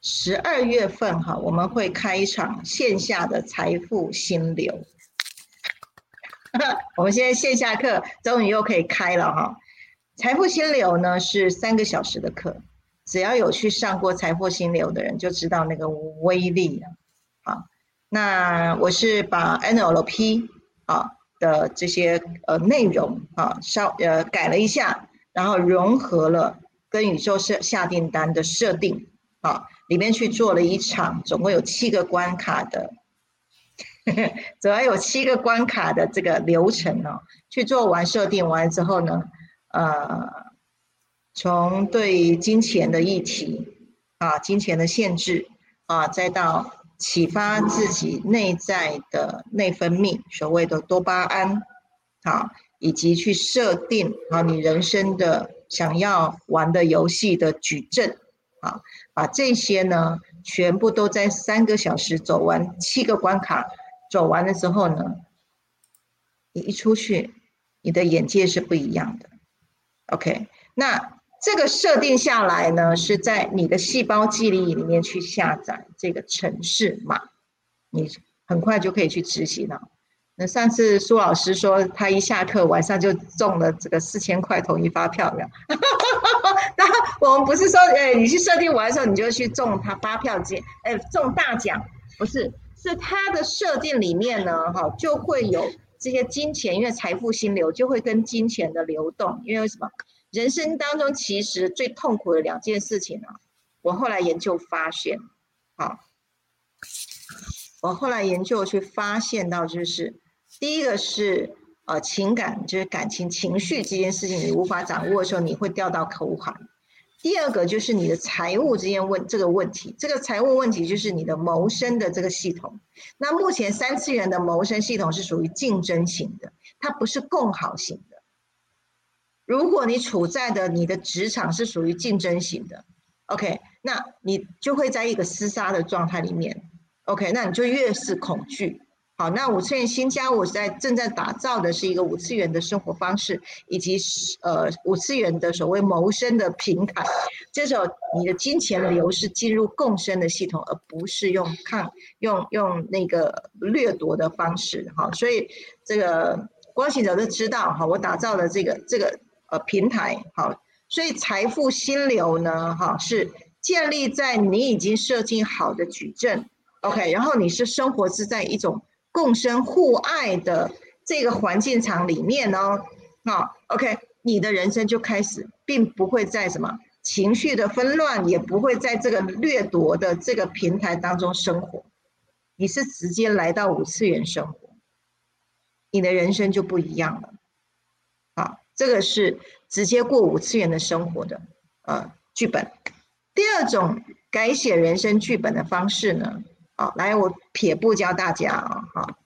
十二月份哈，我们会开一场线下的财富心流。我们现在线下课终于又可以开了哈，财富心流呢是三个小时的课。只要有去上过财富心流的人，就知道那个威力了。好，那我是把 NLP 啊的这些呃内容啊稍呃改了一下，然后融合了跟宇宙设下订单的设定啊里面去做了一场，总共有七个关卡的，主要有七个关卡的这个流程呢，去做完设定完之后呢，呃。从对金钱的议题啊，金钱的限制啊，再到启发自己内在的内分泌，所谓的多巴胺啊，以及去设定好你人生的想要玩的游戏的矩阵啊，把这些呢全部都在三个小时走完七个关卡，走完了之后呢，你一出去，你的眼界是不一样的。OK，那。这个设定下来呢，是在你的细胞记忆里面去下载这个程式码，你很快就可以去执行了。那上次苏老师说，他一下课晚上就中了这个四千块统一发票了。那我们不是说，哎，你去设定完的时候，你就去中他发票奖，哎，中大奖，不是，是他的设定里面呢，哈，就会有这些金钱，因为财富心流就会跟金钱的流动，因为什么？人生当中其实最痛苦的两件事情啊，我后来研究发现，好，我后来研究去发现到，就是第一个是呃情感，就是感情情绪这件事情你无法掌握的时候，你会掉到口海。第二个就是你的财务之间问这个问题，这个财务问题就是你的谋生的这个系统。那目前三次元的谋生系统是属于竞争型的，它不是共好型的。如果你处在的你的职场是属于竞争型的，OK，那你就会在一个厮杀的状态里面，OK，那你就越是恐惧。好，那五次元新家，我在正在打造的是一个五次元的生活方式，以及呃五次元的所谓谋生的平台。这时候，你的金钱流是进入共生的系统，而不是用抗用用那个掠夺的方式。哈，所以这个光行者都知道，哈，我打造的这个这个呃平台，好，所以财富心流呢，哈，是建立在你已经设计好的矩阵，OK，然后你是生活是在一种。共生互爱的这个环境场里面呢，好，OK，你的人生就开始，并不会在什么情绪的纷乱，也不会在这个掠夺的这个平台当中生活，你是直接来到五次元生活，你的人生就不一样了，这个是直接过五次元的生活的呃剧本。第二种改写人生剧本的方式呢？啊，来，我撇步教大家啊，好，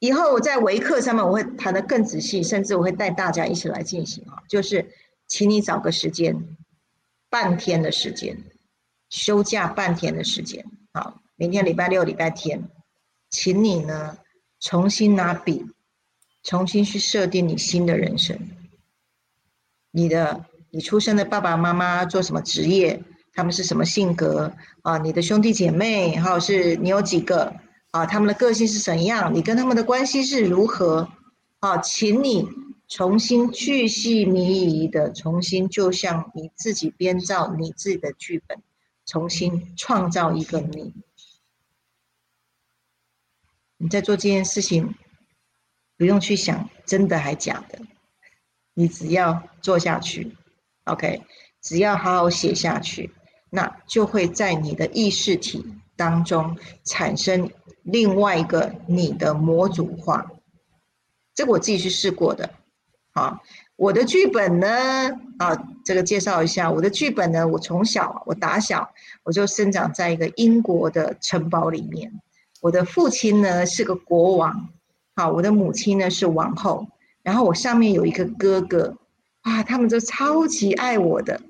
以后我在维课上面我会谈的更仔细，甚至我会带大家一起来进行啊，就是请你找个时间，半天的时间，休假半天的时间，好，明天礼拜六、礼拜天，请你呢重新拿笔，重新去设定你新的人生，你的你出生的爸爸妈妈做什么职业？他们是什么性格啊？你的兄弟姐妹，还有是你有几个啊？他们的个性是怎样？你跟他们的关系是如何？啊，请你重新巨细靡遗的，重新就像你自己编造你自己的剧本，重新创造一个你。你在做这件事情，不用去想真的还假的，你只要做下去，OK，只要好好写下去。那就会在你的意识体当中产生另外一个你的模组化，这个我自己去试过的。好，我的剧本呢，啊，这个介绍一下，我的剧本呢，我从小我打小我就生长在一个英国的城堡里面，我的父亲呢是个国王，好，我的母亲呢是王后，然后我上面有一个哥哥，啊，他们都超级爱我的。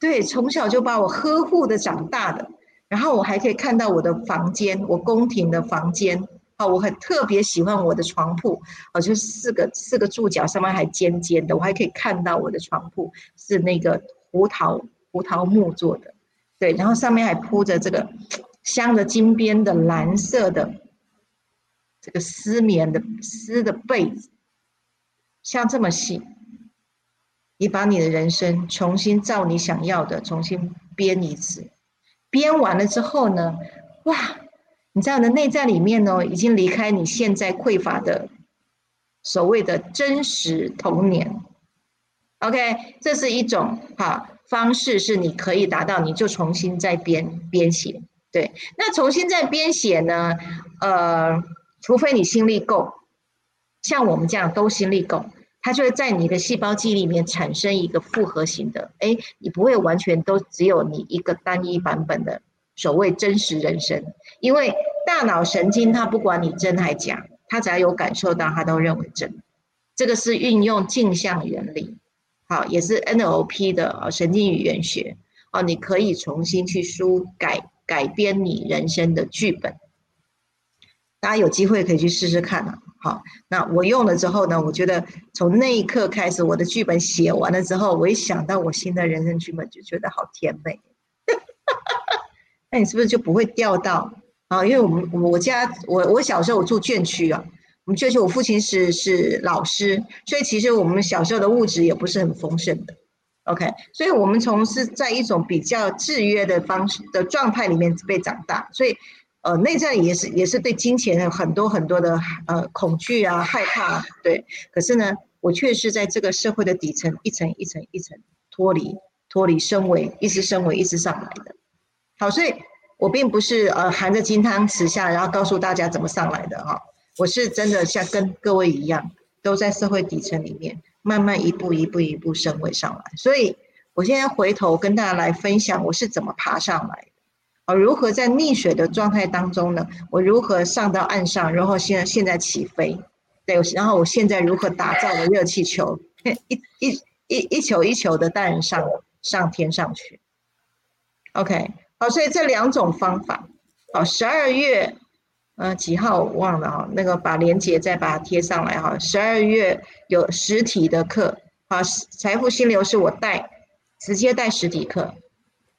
对，从小就把我呵护的长大的，然后我还可以看到我的房间，我宫廷的房间啊，我很特别喜欢我的床铺，啊，就四个四个柱脚上面还尖尖的，我还可以看到我的床铺是那个胡桃胡桃木做的，对，然后上面还铺着这个镶着金边的蓝色的这个丝棉的丝的被子，像这么细。你把你的人生重新照你想要的重新编一次，编完了之后呢，哇，你在你的内在里面呢，已经离开你现在匮乏的所谓的真实童年。OK，这是一种哈方式，是你可以达到，你就重新再编编写。对，那重新再编写呢，呃，除非你心力够，像我们这样都心力够。它就会在你的细胞记忆里面产生一个复合型的，哎，你不会完全都只有你一个单一版本的所谓真实人生，因为大脑神经它不管你真还假，它只要有感受到，它都认为真。这个是运用镜像原理，好，也是 NLP 的神经语言学哦，你可以重新去书改改编你人生的剧本，大家有机会可以去试试看啊。好，那我用了之后呢？我觉得从那一刻开始，我的剧本写完了之后，我一想到我新的人生剧本，就觉得好甜美。那你是不是就不会掉到啊？因为我们我家我我小时候我住眷区啊，我们眷区我父亲是是老师，所以其实我们小时候的物质也不是很丰盛的。OK，所以我们从是在一种比较制约的方式的状态里面被长大，所以。呃，内在也是也是对金钱有很多很多的呃恐惧啊、害怕，对。可是呢，我却是在这个社会的底层一层一层一层脱离脱离升维，一直升维，一直上来的。好，所以我并不是呃含着金汤匙下，然后告诉大家怎么上来的哈。我是真的像跟各位一样，都在社会底层里面慢慢一步一步一步升维上来。所以我现在回头跟大家来分享我是怎么爬上来。啊，如何在溺水的状态当中呢？我如何上到岸上？然后现在现在起飞，对，然后我现在如何打造的热气球，一一一一球一球的带人上上天上去。OK，好，所以这两种方法，好，十二月呃几号我忘了哈，那个把链接再把它贴上来哈。十二月有实体的课，好，财富心流是我带，直接带实体课。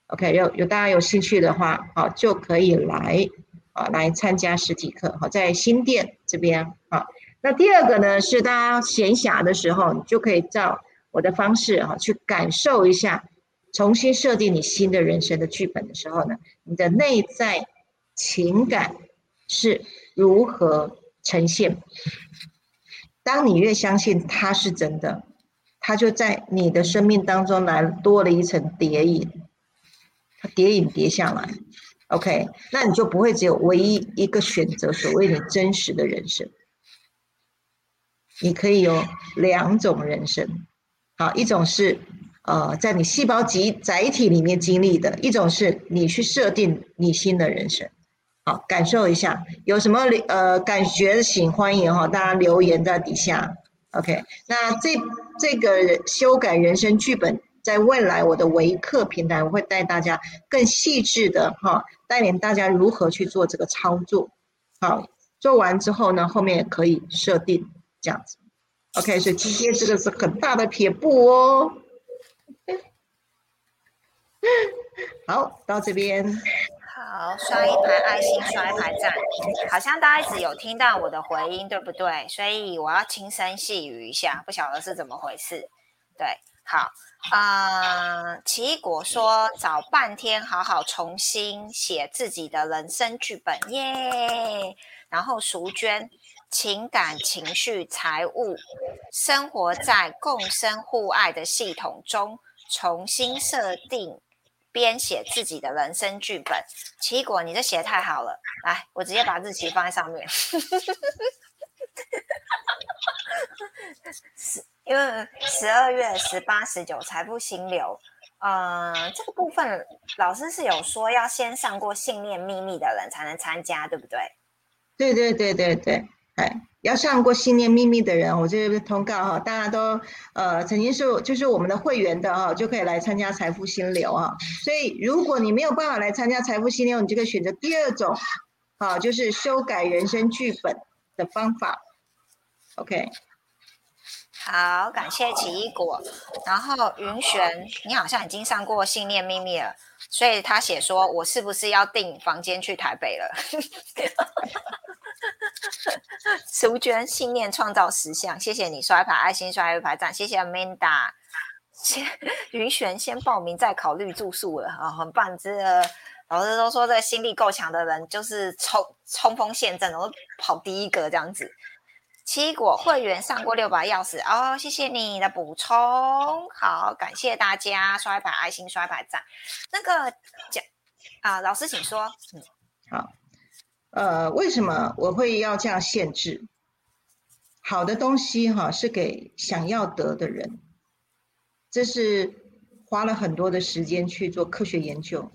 OK，有有大家有兴趣的话，好就可以来啊来参加实体课，好在新店这边啊。那第二个呢是大家闲暇的时候，你就可以照我的方式哈去感受一下，重新设定你新的人生的剧本的时候呢，你的内在情感是如何呈现？当你越相信它是真的，它就在你的生命当中来多了一层叠影。它叠影叠下来，OK，那你就不会只有唯一一个选择，所谓你真实的人生，你可以有两种人生，好，一种是呃在你细胞集载体里面经历的，一种是你去设定你新的人生，好，感受一下有什么呃感觉，请欢迎哈，大家留言在底下，OK，那这这个修改人生剧本。在未来，我的维课平台，我会带大家更细致的哈，带领大家如何去做这个操作。好，做完之后呢，后面也可以设定这样子。OK，所以今天这个是很大的撇步哦。好，到这边。好，刷一排爱心，刷一排赞。好像大家一直有听到我的回音，对不对？所以我要轻声细语一下，不晓得是怎么回事。对，好。啊，奇异果说找半天，好好重新写自己的人生剧本耶。然后淑娟，情感、情绪、财务，生活在共生互爱的系统中，重新设定、编写自己的人生剧本。奇异果，你这写太好了，来，我直接把日期放在上面。是，因为十二月十八、十九财富心流，呃，这个部分老师是有说要先上过信念秘密的人才能参加，对不对？对对对对对，哎，要上过信念秘密的人，我这边通告哈，大家都呃曾经是就是我们的会员的哈，就可以来参加财富心流啊。所以如果你没有办法来参加财富心流，你就可以选择第二种，好，就是修改人生剧本的方法。OK。好，感谢奇异果。然后云璇，你好像已经上过信念秘密了，所以他写说，我是不是要订房间去台北了？淑娟，信念创造实相，谢谢你刷一排爱心，刷一排赞，谢谢 Amanda。先云璇先报名，再考虑住宿了啊，很棒！这个老师都说，这心力够强的人就是冲冲锋陷阵，然后跑第一个这样子。七果会员上过六把钥匙哦，谢谢你的补充，好，感谢大家刷一排爱心，刷一排赞。那个讲啊，老师请说。嗯，好，呃，为什么我会要这样限制？好的东西哈，是给想要得的人，这是花了很多的时间去做科学研究，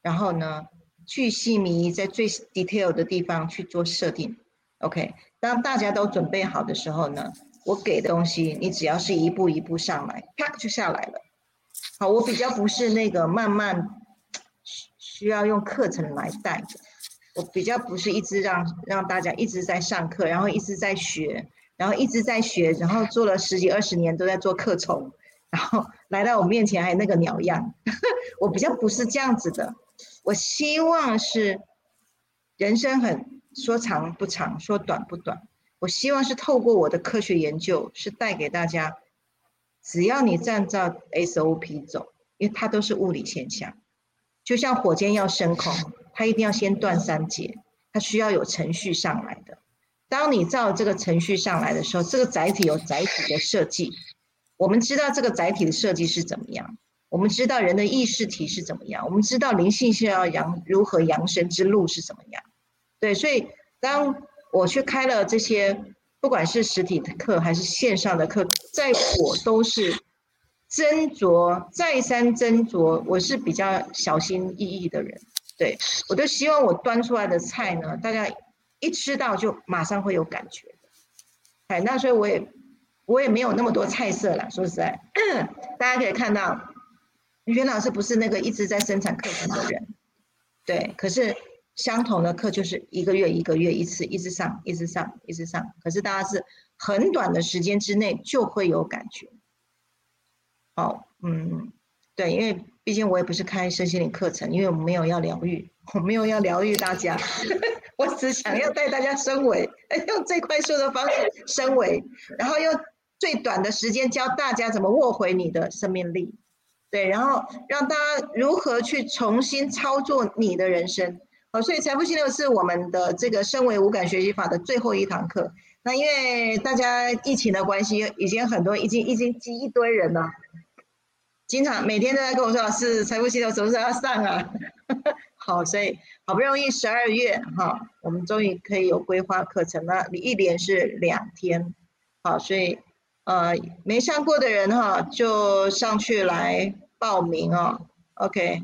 然后呢，去细迷在最 detail 的地方去做设定。OK。当大家都准备好的时候呢，我给东西，你只要是一步一步上来，啪就下来了。好，我比较不是那个慢慢需需要用课程来带的，我比较不是一直让让大家一直在上课，然后一直在学，然后一直在学，然后做了十几二十年都在做课程，然后来到我面前还那个鸟样，我比较不是这样子的。我希望是人生很。说长不长，说短不短。我希望是透过我的科学研究，是带给大家，只要你按照 SOP 走，因为它都是物理现象。就像火箭要升空，它一定要先断三节，它需要有程序上来的。当你照这个程序上来的时候，这个载体有载体的设计，我们知道这个载体的设计是怎么样，我们知道人的意识体是怎么样，我们知道灵性是要扬如何扬升之路是怎么样。对，所以当我去开了这些，不管是实体的课还是线上的课，在我都是斟酌再三斟酌，我是比较小心翼翼的人。对我都希望我端出来的菜呢，大家。一吃到就马上会有感觉，哎，那所以我也我也没有那么多菜色了。说实在，大家可以看到，袁老师不是那个一直在生产课程的人，对。可是相同的课就是一个月一个月一次，一直上，一直上，一直上。可是大家是很短的时间之内就会有感觉。好，嗯，对，因为毕竟我也不是开身心灵课程，因为我没有要疗愈，我没有要疗愈大家。我只想要带大家升维，用最快速的方式升维，然后用最短的时间教大家怎么握回你的生命力，对，然后让大家如何去重新操作你的人生。好，所以财富心流是我们的这个身为无感学习法的最后一堂课。那因为大家疫情的关系，已经很多已经已经积一堆人了，经常每天都在跟我说：“老师，财富心流什么时候要上啊？” 好，所以好不容易十二月哈，我们终于可以有规划课程了。你一连是两天，好，所以呃没上过的人哈，就上去来报名哦。OK，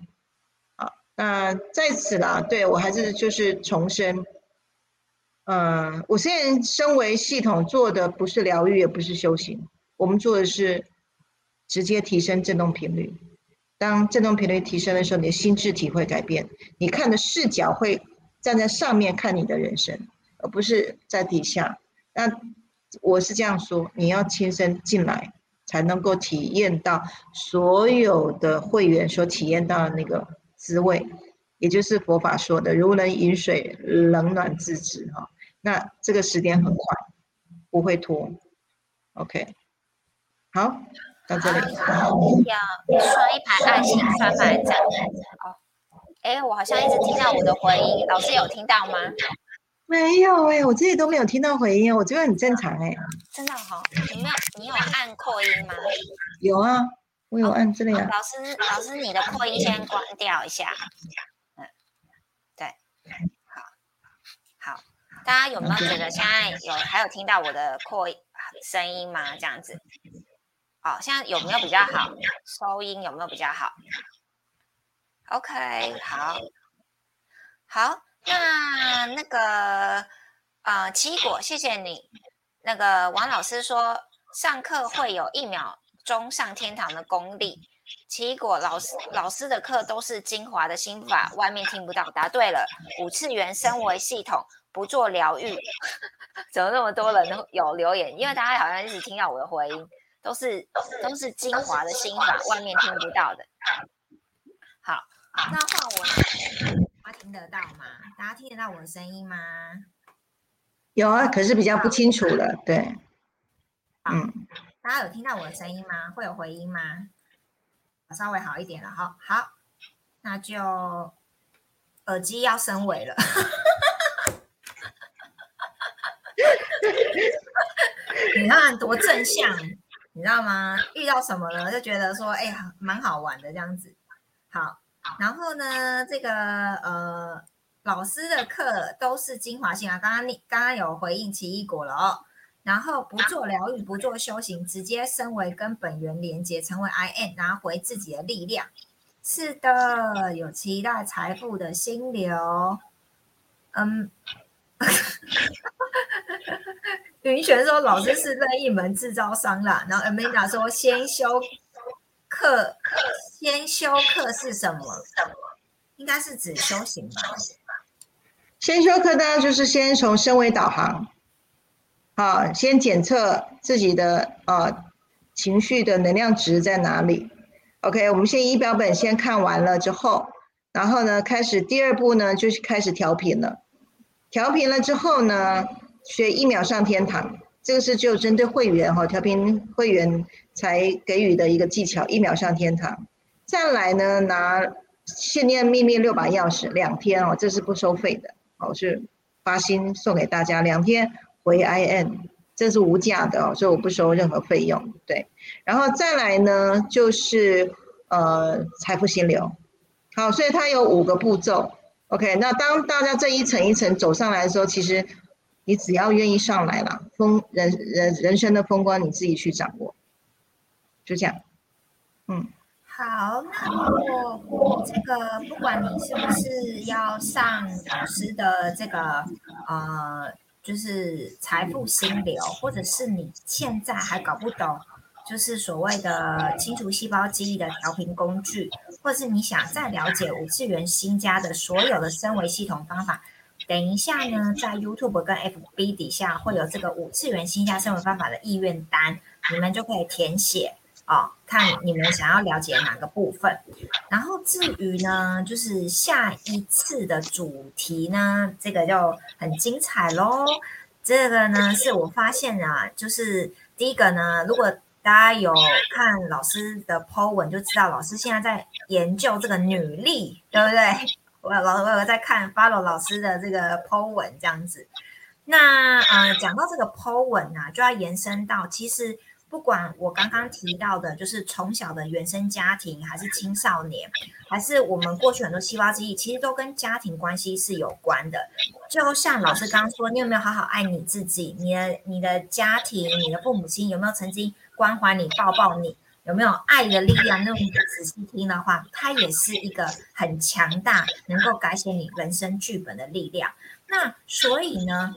那在此啦，对我还是就是重申，嗯，我现在身为系统做的不是疗愈，也不是修行，我们做的是直接提升振动频率。当振动频率提升的时候，你的心智体会改变，你看的视角会站在上面看你的人生，而不是在底下。那我是这样说，你要亲身进来，才能够体验到所有的会员所体验到的那个滋味，也就是佛法说的“如人饮水，冷暖自知”哈。那这个时间很快，不会拖。OK，好。到这里，要刷一排爱心，刷排赞。哦，哎，我好像一直听到我的回音，老师有听到吗？没有哎，我这里都没有听到回音，我觉得很正常哎。真的哈，你没有，你有按扩音吗？有啊，我有按这里啊。老师，老师，你的扩音先关掉一下。嗯，对，好，好，大家有没有觉得现在有还有听到我的扩声音吗？这样子。好，现在有没有比较好？收音有没有比较好？OK，好，好，那那个呃，奇异果，谢谢你。那个王老师说，上课会有一秒钟上天堂的功力。奇异果老师老师的课都是精华的心法，外面听不到。答对了，五次元升维系统不做疗愈，怎么那么多人有留言？因为大家好像一直听到我的回音。都是都是精华的心法，外面听不到的。好，那换我，大家听得到吗？大家听得到我的声音吗？有啊，可是比较不清楚了。对，嗯，大家有听到我的声音吗？会有回音吗？稍微好一点了哈。好，那就耳机要升维了。你看多正向。你知道吗？遇到什么了就觉得说，哎呀，蛮好玩的这样子。好，然后呢，这个呃，老师的课都是精华性啊。刚刚你刚刚有回应奇异果了哦。然后不做疗愈，不做修行，直接升为跟本源连接，成为 I N，拿回自己的力量。是的，有期待财富的心流。嗯。云璇说：“老师是任意门制造商啦。”然后 Amanda 说：“先修课，先修课是什么？应该是指修行吧？先修课当然就是先从身维导航，好，先检测自己的呃情绪的能量值在哪里。OK，我们先仪表本先看完了之后，然后呢，开始第二步呢，就是开始调频了。调频了之后呢？”学一秒上天堂，这个是就针对会员哈，调频会员才给予的一个技巧，一秒上天堂。再来呢，拿信念秘密六把钥匙，两天哦，这是不收费的，哦是发心送给大家，两天回 IN，这是无价的哦，所以我不收任何费用。对，然后再来呢，就是呃财富心流，好，所以它有五个步骤。OK，那当大家这一层一层走上来的时候，其实你只要愿意上来了，风人人人生的风光你自己去掌握，就这样，嗯。好，那如果这个不管你是不是要上老师的这个呃，就是财富心流，或者是你现在还搞不懂，就是所谓的清除细胞记忆的调频工具，或者是你想再了解五次元新家的所有的升维系统方法，等一下呢，在 YouTube 跟 FB 底下会有这个五次元新家升维方法的意愿单，你们就可以填写。哦，看你们想要了解哪个部分，然后至于呢，就是下一次的主题呢，这个就很精彩喽。这个呢，是我发现啊，就是第一个呢，如果大家有看老师的 po 文，就知道老师现在在研究这个女力，对不对？我老我有在看 follow 老师的这个 po 文这样子。那呃，讲到这个 po 文啊，就要延伸到其实。不管我刚刚提到的，就是从小的原生家庭，还是青少年，还是我们过去很多细胞记忆，其实都跟家庭关系是有关的。就像老师刚刚说，你有没有好好爱你自己？你的你的家庭，你的父母亲有没有曾经关怀你、抱抱你？有没有爱的力量？那种仔细听的话，它也是一个很强大，能够改写你人生剧本的力量。那所以呢？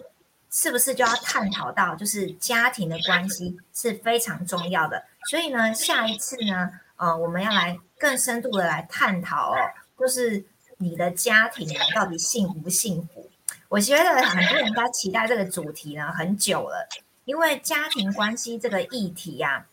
是不是就要探讨到，就是家庭的关系是非常重要的？所以呢，下一次呢，呃，我们要来更深度的来探讨哦，就是你的家庭到底幸不幸福？我觉得很多人在期待这个主题呢很久了，因为家庭关系这个议题呀，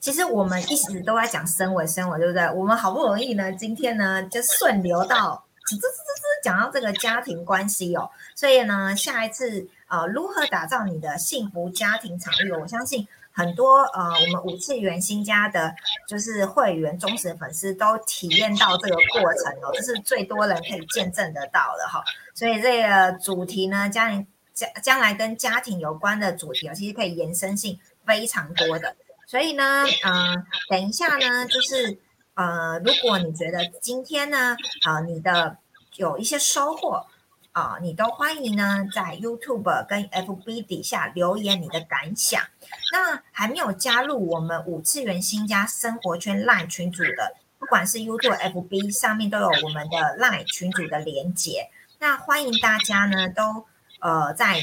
其实我们一直都在讲生活，生活对不对？我们好不容易呢，今天呢就顺流到。滋滋滋滋，讲到这个家庭关系哦，所以呢，下一次呃，如何打造你的幸福家庭场域？我相信很多呃，我们五次元新家的，就是会员忠实粉丝都体验到这个过程哦，这是最多人可以见证得到的哈。所以这个主题呢，家庭将将来跟家庭有关的主题哦，其实可以延伸性非常多的。所以呢，嗯，等一下呢，就是。呃，如果你觉得今天呢，啊，你的有一些收获啊，你都欢迎呢在 YouTube 跟 FB 底下留言你的感想。那还没有加入我们五次元新家生活圈 LINE 群组的，不管是 YouTube、FB 上面都有我们的 LINE 群组的连接。那欢迎大家呢都呃在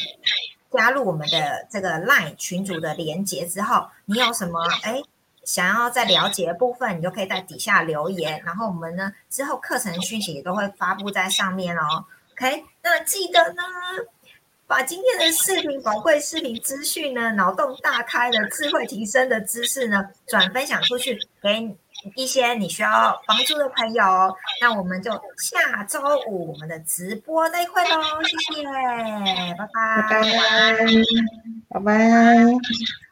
加入我们的这个 LINE 群组的连接之后，你有什么哎？想要再了解的部分，你就可以在底下留言，然后我们呢之后课程讯息也都会发布在上面哦。OK，那记得呢，把今天的视频宝贵视频资讯呢，脑洞大开的智慧提升的知识呢，转分享出去给一些你需要帮助的朋友。那我们就下周五我们的直播再会喽，谢谢，拜拜，拜拜，拜拜。